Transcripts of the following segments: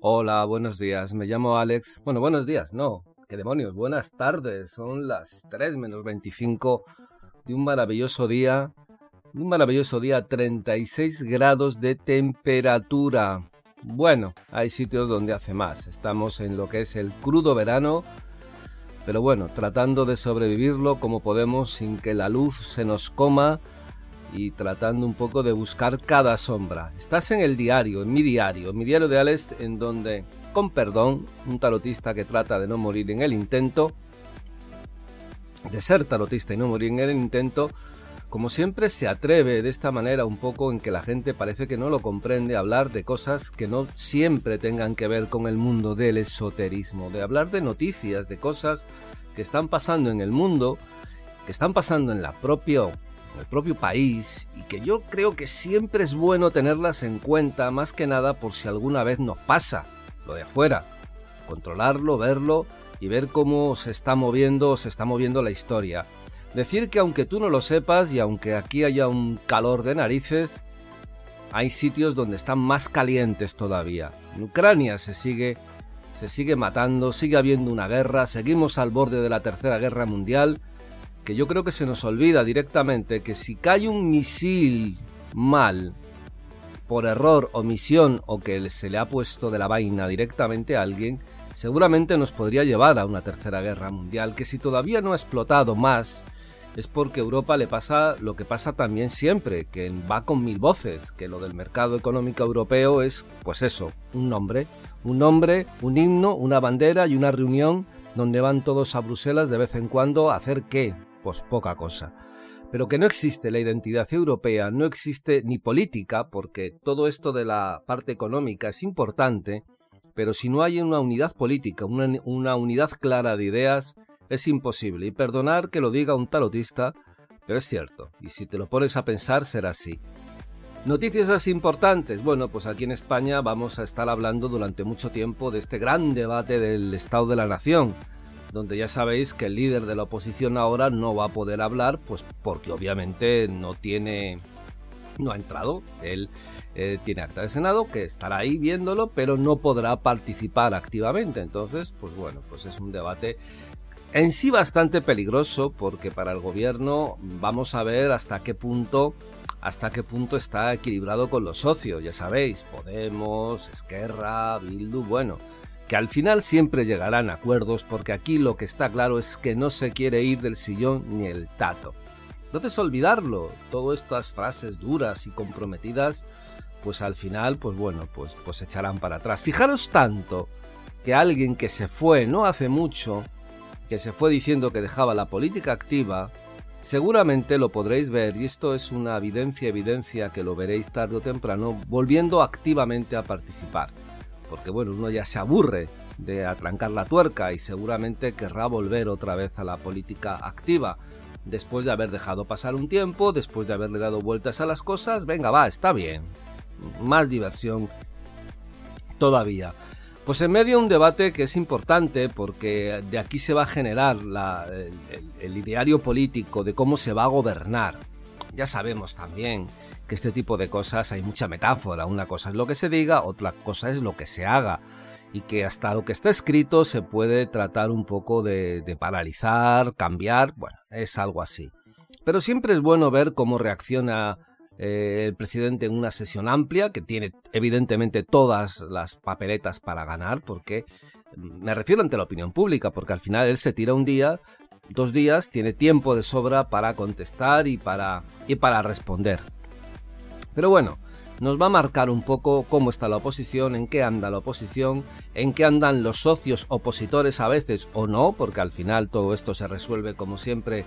Hola, buenos días. Me llamo Alex. Bueno, buenos días, no. ¿Qué demonios? Buenas tardes. Son las 3 menos 25 de un maravilloso día. Un maravilloso día, 36 grados de temperatura. Bueno, hay sitios donde hace más. Estamos en lo que es el crudo verano. Pero bueno, tratando de sobrevivirlo como podemos sin que la luz se nos coma y tratando un poco de buscar cada sombra. Estás en el diario, en mi diario, en mi diario de Alex, en donde, con perdón, un tarotista que trata de no morir en el intento, de ser tarotista y no morir en el intento, como siempre se atreve de esta manera un poco en que la gente parece que no lo comprende, hablar de cosas que no siempre tengan que ver con el mundo del esoterismo, de hablar de noticias, de cosas que están pasando en el mundo, que están pasando en la propia el propio país y que yo creo que siempre es bueno tenerlas en cuenta más que nada por si alguna vez nos pasa lo de afuera, controlarlo, verlo y ver cómo se está moviendo, se está moviendo la historia. Decir que aunque tú no lo sepas y aunque aquí haya un calor de narices, hay sitios donde están más calientes todavía. En Ucrania se sigue se sigue matando, sigue habiendo una guerra, seguimos al borde de la Tercera Guerra Mundial que yo creo que se nos olvida directamente que si cae un misil mal, por error, omisión o que se le ha puesto de la vaina directamente a alguien, seguramente nos podría llevar a una tercera guerra mundial, que si todavía no ha explotado más, es porque a Europa le pasa lo que pasa también siempre, que va con mil voces, que lo del mercado económico europeo es, pues eso, un nombre, un nombre, un himno, una bandera y una reunión donde van todos a Bruselas de vez en cuando a hacer qué, pues poca cosa. Pero que no existe la identidad europea, no existe ni política, porque todo esto de la parte económica es importante, pero si no hay una unidad política, una, unidad clara de ideas, es imposible. Y perdonar que lo diga un tarotista, pero es cierto, y si te lo pones a pensar será así. Noticias así importantes. Bueno, pues aquí en España vamos a estar hablando durante mucho tiempo de este gran debate del Estado de la Nación, donde ya sabéis que el líder de la oposición ahora no va a poder hablar, pues porque obviamente no tiene, no ha entrado, él eh, tiene acta de Senado, que estará ahí viéndolo, pero no podrá participar activamente. Entonces, pues bueno, pues es un debate en sí bastante peligroso, porque para el gobierno vamos a ver hasta qué punto hasta qué punto está equilibrado con los socios, ya sabéis, Podemos, Esquerra, Bildu, bueno, que al final siempre llegarán acuerdos porque aquí lo que está claro es que no se quiere ir del sillón ni el tato. No te olvidarlo, todas estas frases duras y comprometidas, pues al final, pues bueno, pues, pues echarán para atrás. Fijaros tanto que alguien que se fue no hace mucho, que se fue diciendo que dejaba la política activa, seguramente lo podréis ver, y esto es una evidencia, evidencia que lo veréis tarde o temprano, volviendo activamente a participar porque bueno, uno ya se aburre de atrancar la tuerca y seguramente querrá volver otra vez a la política activa. Después de haber dejado pasar un tiempo, después de haberle dado vueltas a las cosas, venga, va, está bien. Más diversión todavía. Pues en medio de un debate que es importante porque de aquí se va a generar el, el ideario político de cómo se va a gobernar. Ya sabemos también que este tipo de cosas hay mucha metáfora. Una cosa es lo que se diga, otra cosa es lo que se haga. Y que hasta lo que está escrito se puede tratar un poco de, paralizar, cambiar, bueno, es algo así. Pero siempre es bueno ver cómo reacciona eh, el presidente en una sesión amplia, que tiene evidentemente todas las papeletas para ganar, porque mm, me refiero ante la opinión pública, porque al final él se tira un día, dos días, tiene tiempo de sobra para contestar y para, y para responder. Pero bueno, nos va a marcar un poco cómo está la oposición, en qué anda la oposición, en qué andan los socios opositores a veces o no, porque al final todo esto se resuelve como siempre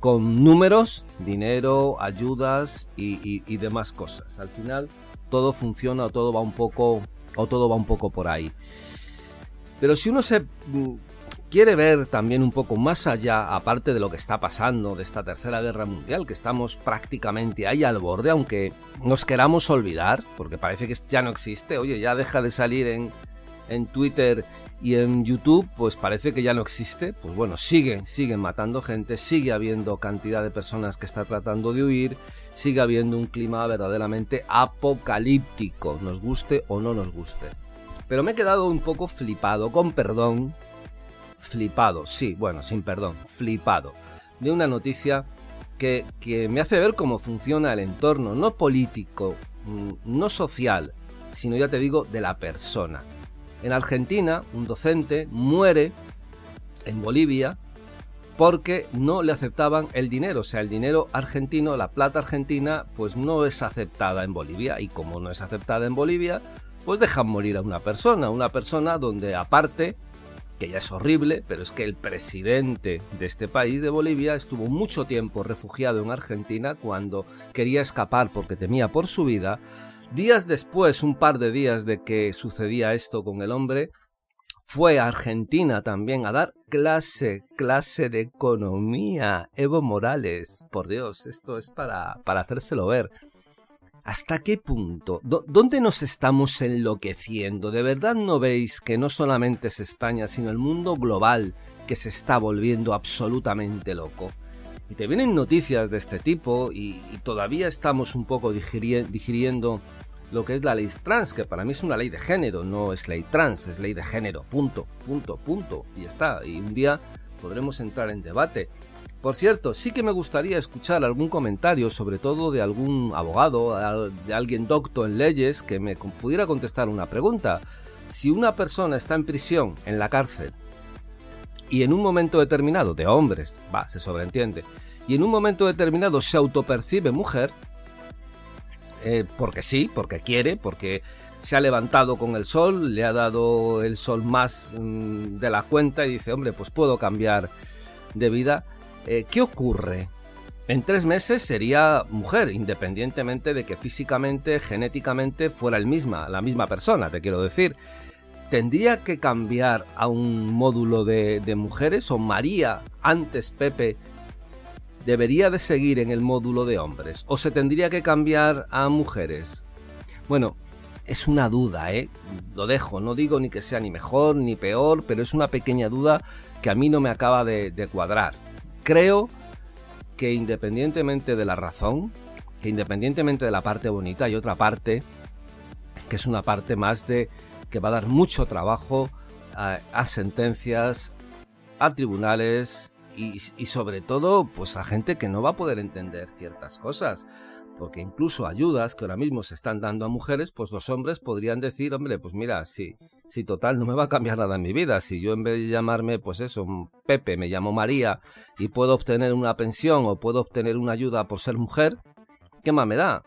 con números, dinero, ayudas y, demás cosas. Al final todo funciona o todo va un poco o todo va un poco por ahí. Pero si uno se quiere ver también un poco más allá, aparte de lo que está pasando de esta tercera guerra mundial, que estamos prácticamente ahí al borde, aunque nos queramos olvidar, porque parece que ya no existe, oye, ya deja de salir en, en Twitter y en YouTube, pues parece que ya no existe, pues bueno, siguen, siguen matando gente, sigue habiendo cantidad de personas que está tratando de huir, sigue habiendo un clima verdaderamente apocalíptico, nos guste o no nos guste. Pero me he quedado un poco flipado, con perdón. Flipado, sí, bueno, sin perdón, flipado. De una noticia que, que me hace ver cómo funciona el entorno, no político, mm, no social, sino ya te digo, de la persona. En Argentina, un docente muere en Bolivia porque no le aceptaban el dinero, o sea, el dinero argentino, la plata argentina, pues no es aceptada en Bolivia y como no es aceptada en Bolivia, pues dejan morir a una persona, una persona donde aparte, que ya es horrible, pero es que el presidente de este país, de Bolivia, estuvo mucho tiempo refugiado en Argentina cuando quería escapar porque temía por su vida. Días después, un par de días de que sucedía esto con el hombre, fue a Argentina también a dar clase, clase de economía. Evo Morales, por Dios, esto es para, para hacérselo ver. ¿Hasta qué punto? ¿Dónde nos estamos enloqueciendo? ¿De verdad no veis que no solamente es España, sino el mundo global que se está volviendo absolutamente loco? Y te vienen noticias de este tipo y, todavía estamos un poco digiriendo lo que es la ley trans, que para mí es una ley de género, no es ley trans, es ley de género, punto, punto, punto, y está. Y un día podremos entrar en debate. Por cierto, sí que me gustaría escuchar algún comentario, sobre todo de algún abogado, de alguien docto en leyes, que me pudiera contestar una pregunta. Si una persona está en prisión, en la cárcel, y en un momento determinado, de hombres, va, se sobreentiende, y en un momento determinado se autopercibe mujer, eh, porque sí, porque quiere, porque se ha levantado con el sol, le ha dado el sol más mm, de la cuenta y dice, hombre, pues puedo cambiar de vida. Eh, ¿Qué ocurre? En tres meses sería mujer, independientemente de que físicamente, genéticamente fuera el misma, la misma persona, te quiero decir. ¿Tendría que cambiar a un módulo de, mujeres o María, antes Pepe, debería de seguir en el módulo de hombres o se tendría que cambiar a mujeres? Bueno, es una duda, ¿eh? Lo dejo, no digo ni que sea ni mejor ni peor, pero es una pequeña duda que a mí no me acaba de cuadrar. Creo que independientemente de la razón, que independientemente de la parte bonita, hay otra parte que es una parte más de que va a dar mucho trabajo a, sentencias, a tribunales, y, sobre todo pues a gente que no va a poder entender ciertas cosas. Porque incluso ayudas que ahora mismo se están dando a mujeres, pues los hombres podrían decir, hombre, pues mira, si, si total no me va a cambiar nada en mi vida, si yo en vez de llamarme, pues eso, Pepe, me llamo María y puedo obtener una pensión o puedo obtener una ayuda por ser mujer, ¿qué más me da?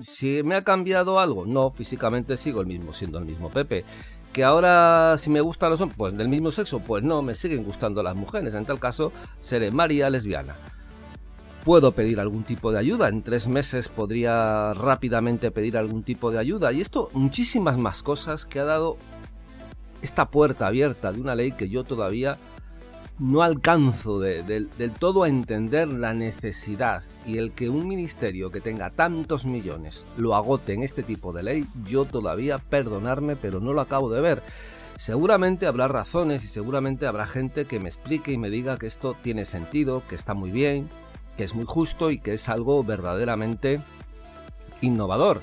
Si me ha cambiado algo, no, físicamente sigo el mismo, siendo el mismo Pepe que ahora si me gustan los hombres, pues del mismo sexo, pues no, me siguen gustando las mujeres. En tal caso, seré María lesbiana. Puedo pedir algún tipo de ayuda. En tres meses podría rápidamente pedir algún tipo de ayuda. Y esto, muchísimas más cosas que ha dado esta puerta abierta de una ley que yo todavía no alcanzo del todo a entender la necesidad y el que un ministerio que tenga tantos millones lo agote en este tipo de ley, yo todavía perdonarme, pero no lo acabo de ver. Seguramente habrá razones y seguramente habrá gente que me explique y me diga que esto tiene sentido, que está muy bien, que es muy justo y que es algo verdaderamente innovador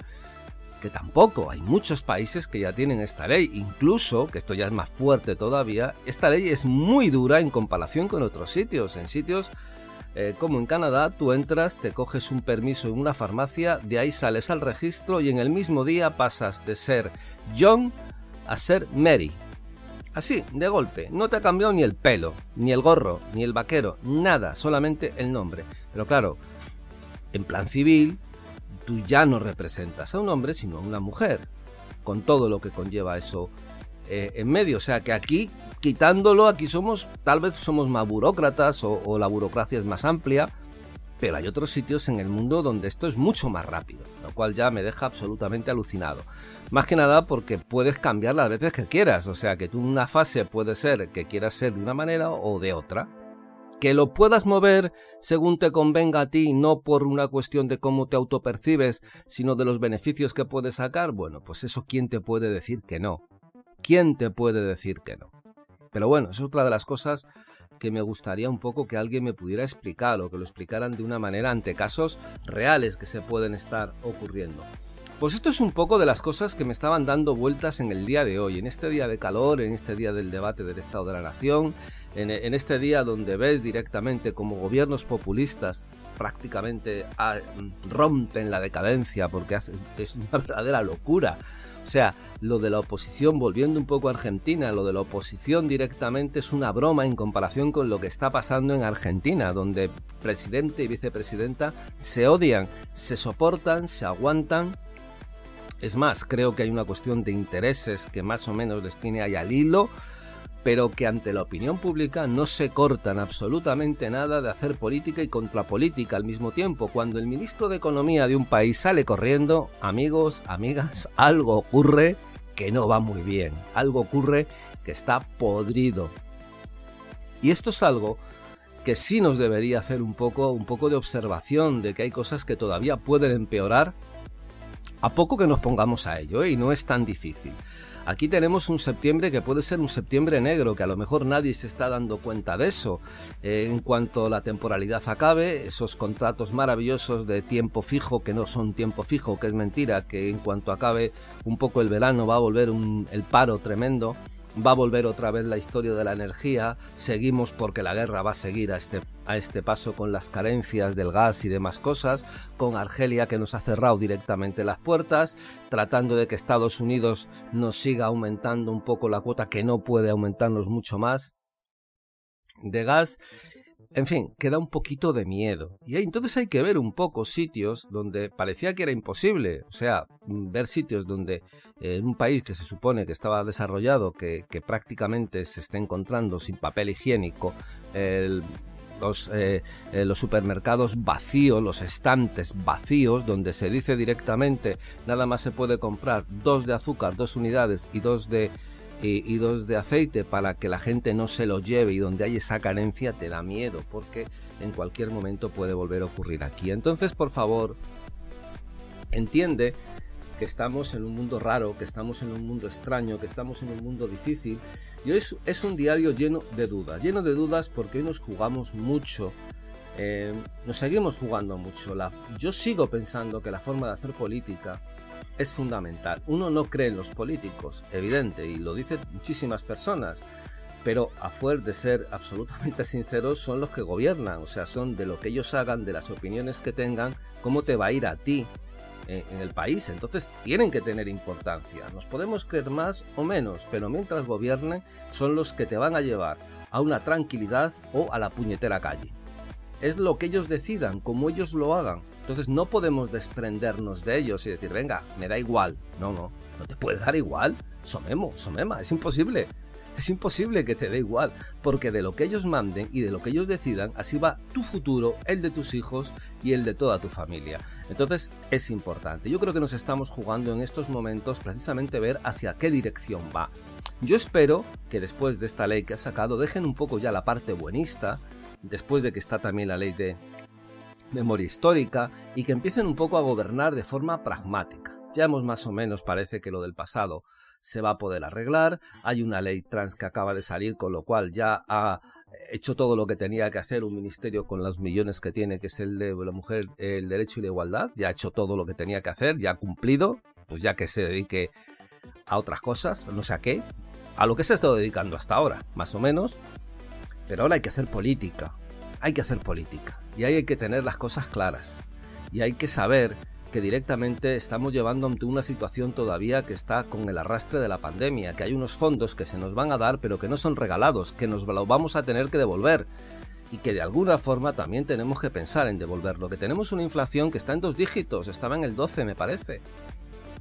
que tampoco hay muchos países que ya tienen esta ley, incluso, que esto ya es más fuerte todavía, esta ley es muy dura en comparación con otros sitios, en sitios eh, como en Canadá, tú entras, te coges un permiso en una farmacia, de ahí sales al registro y en el mismo día pasas de ser John a ser Mary. Así, de golpe, no te ha cambiado ni el pelo, ni el gorro, ni el vaquero, nada, solamente el nombre. Pero claro, en plan civil, tú ya no representas a un hombre, sino a una mujer, con todo lo que conlleva eso eh, en medio. O sea que aquí, quitándolo, aquí somos, tal vez somos más burócratas o, la burocracia es más amplia, pero hay otros sitios en el mundo donde esto es mucho más rápido, lo cual ya me deja absolutamente alucinado. Más que nada porque puedes cambiar las veces que quieras, o sea que tú una fase puede ser que quieras ser de una manera o de otra que lo puedas mover según te convenga a ti, no por una cuestión de cómo te autopercibes, sino de los beneficios que puedes sacar, bueno, pues eso quién te puede decir que no. ¿Quién te puede decir que no? Pero bueno, es otra de las cosas que me gustaría un poco que alguien me pudiera explicar o que lo explicaran de una manera ante casos reales que se pueden estar ocurriendo. Pues esto es un poco de las cosas que me estaban dando vueltas en el día de hoy, en este día de calor, en este día del debate del Estado de la Nación, en, este día donde ves directamente como gobiernos populistas prácticamente ah, rompen la decadencia porque es una verdadera locura. O sea, lo de la oposición, volviendo un poco a Argentina, lo de la oposición directamente es una broma en comparación con lo que está pasando en Argentina, donde presidente y vicepresidenta se odian, se soportan, se aguantan. Es más, creo que hay una cuestión de intereses que más o menos les tiene ahí al hilo, pero que ante la opinión pública no se cortan absolutamente nada de hacer política y contrapolítica al mismo tiempo. Cuando el ministro de Economía de un país sale corriendo, amigos, amigas, algo ocurre que no va muy bien, algo ocurre que está podrido. Y esto es algo que sí nos debería hacer un poco, un poco de observación de que hay cosas que todavía pueden empeorar a poco que nos pongamos a ello, ¿eh? y no es tan difícil. Aquí tenemos un septiembre que puede ser un septiembre negro, que a lo mejor nadie se está dando cuenta de eso. Eh, en cuanto la temporalidad acabe, esos contratos maravillosos de tiempo fijo, que no son tiempo fijo, que es mentira, que en cuanto acabe un poco el verano va a volver el paro tremendo va a volver otra vez la historia de la energía, seguimos porque la guerra va a seguir a este, a este paso con las carencias del gas y demás cosas, con Argelia que nos ha cerrado directamente las puertas, tratando de que Estados Unidos nos siga aumentando un poco la cuota que no puede aumentarnos mucho más de gas en fin, queda un poquito de miedo. Y entonces hay que ver un poco sitios donde parecía que era imposible. O sea, mm, ver sitios donde eh, en un país que se supone que estaba desarrollado, que, prácticamente se está encontrando sin papel higiénico, eh, eh, los, supermercados vacíos, los estantes vacíos, donde se dice directamente nada más se puede comprar dos de azúcar, dos unidades y dos de y, dos de aceite para que la gente no se lo lleve y donde hay esa carencia te da miedo porque en cualquier momento puede volver a ocurrir aquí. Entonces, por favor, entiende que estamos en un mundo raro, que estamos en un mundo extraño, que estamos en un mundo difícil. Y hoy es, un diario lleno de dudas, lleno de dudas porque hoy nos jugamos mucho, eh, nos seguimos jugando mucho. La, yo sigo pensando que la forma de hacer política es fundamental. Uno no cree en los políticos, evidente, y lo dicen muchísimas personas, pero a fuer de ser absolutamente sinceros, son los que gobiernan, o sea, son de lo que ellos hagan, de las opiniones que tengan, cómo te va a ir a ti en, en el país. Entonces tienen que tener importancia. Nos podemos creer más o menos, pero mientras gobiernen, son los que te van a llevar a una tranquilidad o a la puñetera calle. Es lo que ellos decidan, como ellos lo hagan. Entonces no podemos desprendernos de ellos y decir, venga, me da igual. No, no, no te puede dar igual. Somemo, somema, es imposible. Es imposible que te dé igual, porque de lo que ellos manden y de lo que ellos decidan, así va tu futuro, el de tus hijos y el de toda tu familia. Entonces es importante. Yo creo que nos estamos jugando en estos momentos precisamente ver hacia qué dirección va. Yo espero que después de esta ley que ha sacado dejen un poco ya la parte buenista, después de que está también la ley de memoria histórica y que empiecen un poco a gobernar de forma pragmática. Ya hemos más o menos, parece que lo del pasado se va a poder arreglar. Hay una ley trans que acaba de salir, con lo cual ya ha hecho todo lo que tenía que hacer un ministerio con los millones que tiene, que es el de la mujer, el derecho y la igualdad. Ya ha hecho todo lo que tenía que hacer, ya ha cumplido, pues ya que se dedique a otras cosas, no sé a qué, a lo que se ha estado dedicando hasta ahora, más o menos. Pero ahora hay que hacer política, hay que hacer política. Y ahí hay que tener las cosas claras. Y hay que saber que directamente estamos llevando ante una situación todavía que está con el arrastre de la pandemia, que hay unos fondos que se nos van a dar pero que no son regalados, que nos los vamos a tener que devolver. Y que de alguna forma también tenemos que pensar en devolverlo, que tenemos una inflación que está en dos dígitos, estaba en el 12 me parece,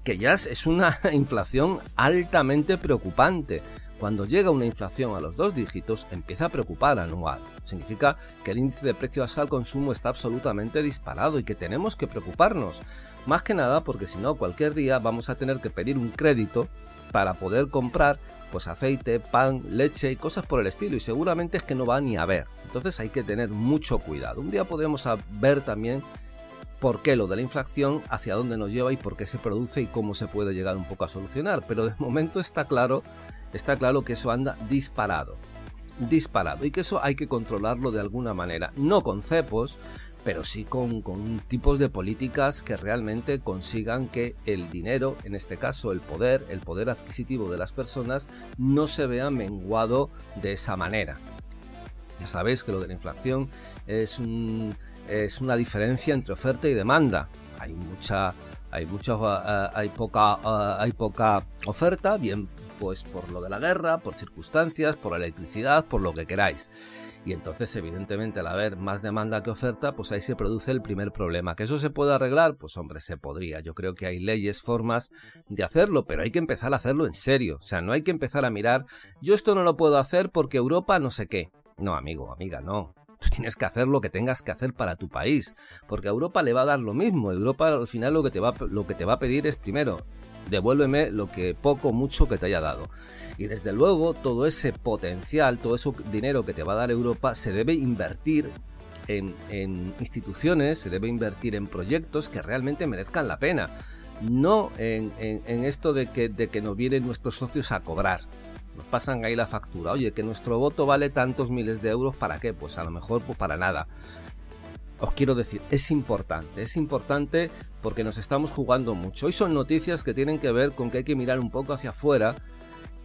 que ya es una inflación altamente preocupante. Cuando llega una inflación a los dos dígitos, empieza a preocupar anual. Significa que el índice de precios al consumo está absolutamente disparado y que tenemos que preocuparnos. Más que nada porque si no, cualquier día vamos a tener que pedir un crédito para poder comprar pues aceite, pan, leche y cosas por el estilo y seguramente es que no va ni a ver. Entonces hay que tener mucho cuidado. Un día podemos ver también por qué lo de la inflación, hacia dónde nos lleva y por qué se produce y cómo se puede llegar un poco a solucionar. Pero de momento está claro está claro que eso anda disparado. Disparado. Y que eso hay que controlarlo de alguna manera. No con cepos, pero sí con, con, tipos de políticas que realmente consigan que el dinero, en este caso el poder, el poder adquisitivo de las personas, no se vea menguado de esa manera. Ya sabéis que lo de la inflación es, un, es una diferencia entre oferta y demanda. Hay mucha, hay mucha, uh, hay poca, uh, hay poca oferta, bien pues por lo de la guerra, por circunstancias, por la electricidad, por lo que queráis. Y entonces, evidentemente, al haber más demanda que oferta, pues ahí se produce el primer problema. ¿Que eso se puede arreglar? Pues hombre, se podría. Yo creo que hay leyes, formas de hacerlo, pero hay que empezar a hacerlo en serio. O sea, no hay que empezar a mirar, yo esto no lo puedo hacer porque Europa no sé qué. No, amigo, amiga, no. Tú tienes que hacer lo que tengas que hacer para tu país, porque a Europa le va a dar lo mismo. Europa al final lo que te va, lo que te va a pedir es primero, devuélveme lo que poco mucho que te haya dado. Y desde luego todo ese potencial, todo ese dinero que te va a dar Europa se debe invertir en, instituciones, se debe invertir en proyectos que realmente merezcan la pena. No en, esto de que, de que nos vienen nuestros socios a cobrar nos pasan ahí la factura. Oye, que nuestro voto vale tantos miles de euros, ¿para qué? Pues a lo mejor pues para nada. Os quiero decir, es importante, es importante porque nos estamos jugando mucho. Hoy son noticias que tienen que ver con que hay que mirar un poco hacia afuera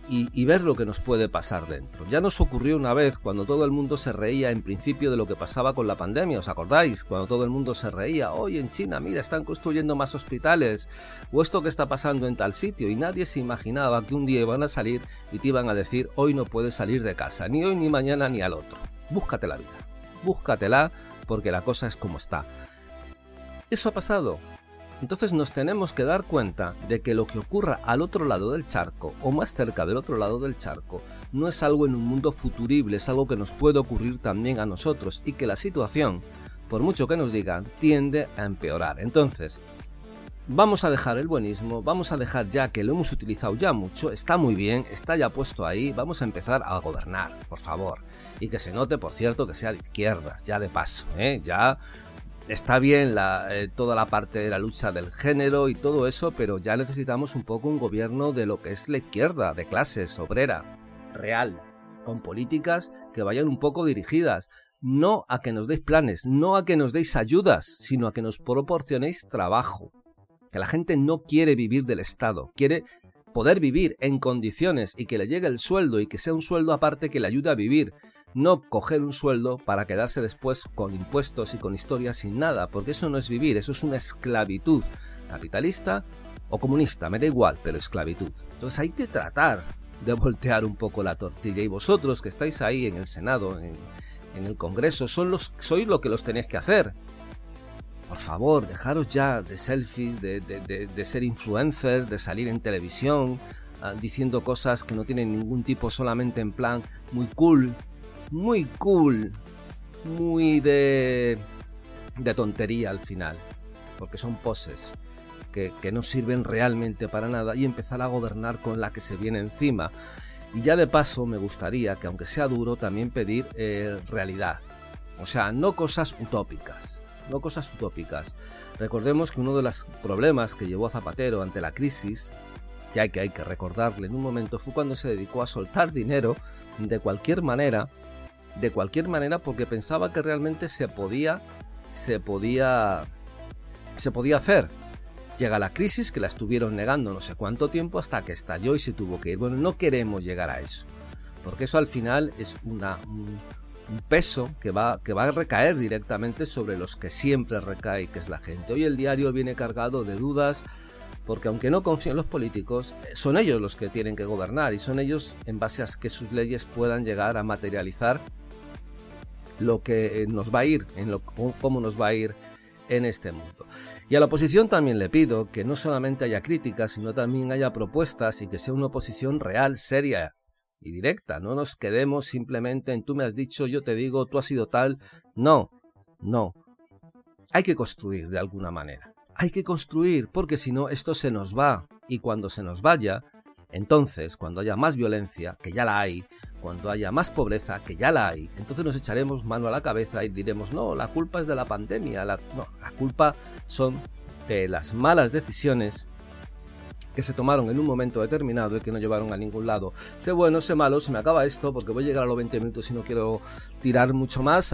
y, ver lo que nos puede pasar dentro. Ya nos ocurrió una vez cuando todo el mundo se reía en principio de lo que pasaba con la pandemia, ¿os acordáis? Cuando todo el mundo se reía, hoy en China, mira, están construyendo más hospitales, o esto que está pasando en tal sitio, y nadie se imaginaba que un día iban a salir y te iban a decir, hoy no puedes salir de casa, ni hoy, ni mañana, ni al otro. Búscate la vida, búscatela, porque la cosa es como está. Eso ha pasado, entonces nos tenemos que dar cuenta de que lo que ocurra al otro lado del charco o más cerca del otro lado del charco no es algo en un mundo futurible, es algo que nos puede ocurrir también a nosotros y que la situación, por mucho que nos digan, tiende a empeorar. Entonces, vamos a dejar el buenismo, vamos a dejar ya que lo hemos utilizado ya mucho, está muy bien, está ya puesto ahí, vamos a empezar a gobernar, por favor. Y que se note, por cierto, que sea de izquierdas, ya de paso, ¿eh? ya está bien eh, toda la parte de la lucha del género y todo eso, pero ya necesitamos un poco un gobierno de lo que es la izquierda, de clases, obrera, real, con políticas que vayan un poco dirigidas, no a que nos deis planes, no a que nos deis ayudas, sino a que nos proporcionéis trabajo. Que la gente no quiere vivir del Estado, quiere poder vivir en condiciones y que le llegue el sueldo y que sea un sueldo aparte que le ayude a vivir no coger un sueldo para quedarse después con impuestos y con historias sin nada, porque eso no es vivir, eso es una esclavitud capitalista o comunista, me da igual, pero esclavitud. Entonces hay que tratar de voltear un poco la tortilla y vosotros que estáis ahí en el Senado, en, el Congreso, sois lo que los tenéis que hacer. Por favor, dejaros ya de selfies, de, de ser influencers, de salir en televisión, ah, diciendo cosas que no tienen ningún tipo, solamente en plan muy cool, muy cool, muy de, de tontería al final, porque son poses que, no sirven realmente para nada y empezar a gobernar con la que se viene encima. Y ya de paso me gustaría que aunque sea duro también pedir eh, realidad, o sea, no cosas utópicas, no cosas utópicas. Recordemos que uno de los problemas que llevó a Zapatero ante la crisis, ya que hay que recordarle en un momento, fue cuando se dedicó a soltar dinero de cualquier manera de cualquier manera porque pensaba que realmente se podía se podía se podía hacer. Llega la crisis que la estuvieron negando no sé cuánto tiempo hasta que estalló y se tuvo que ir. Bueno, no queremos llegar a eso, porque eso al final es una, un, peso que va, que va a recaer directamente sobre los que siempre recae, que es la gente. Hoy el diario viene cargado de dudas, porque aunque no confío en los políticos, son ellos los que tienen que gobernar y son ellos en base a que sus leyes puedan llegar a materializar lo que nos va a ir, en lo, cómo nos va a ir en este mundo. Y a la oposición también le pido que no solamente haya críticas, sino también haya propuestas y que sea una oposición real, seria y directa. No nos quedemos simplemente en tú me has dicho, yo te digo, tú has sido tal. No, no. Hay que construir de alguna manera. Hay que construir porque si no esto se nos va y cuando se nos vaya entonces, cuando haya más violencia, que ya la hay, cuando haya más pobreza, que ya la hay, entonces nos echaremos mano a la cabeza y diremos, no, la culpa es de la pandemia, la, no, la culpa son de las malas decisiones que se tomaron en un momento determinado y que no llevaron a ningún lado. Sé bueno, sé malo, se me acaba esto porque voy a llegar a los 20 minutos y no quiero tirar mucho más.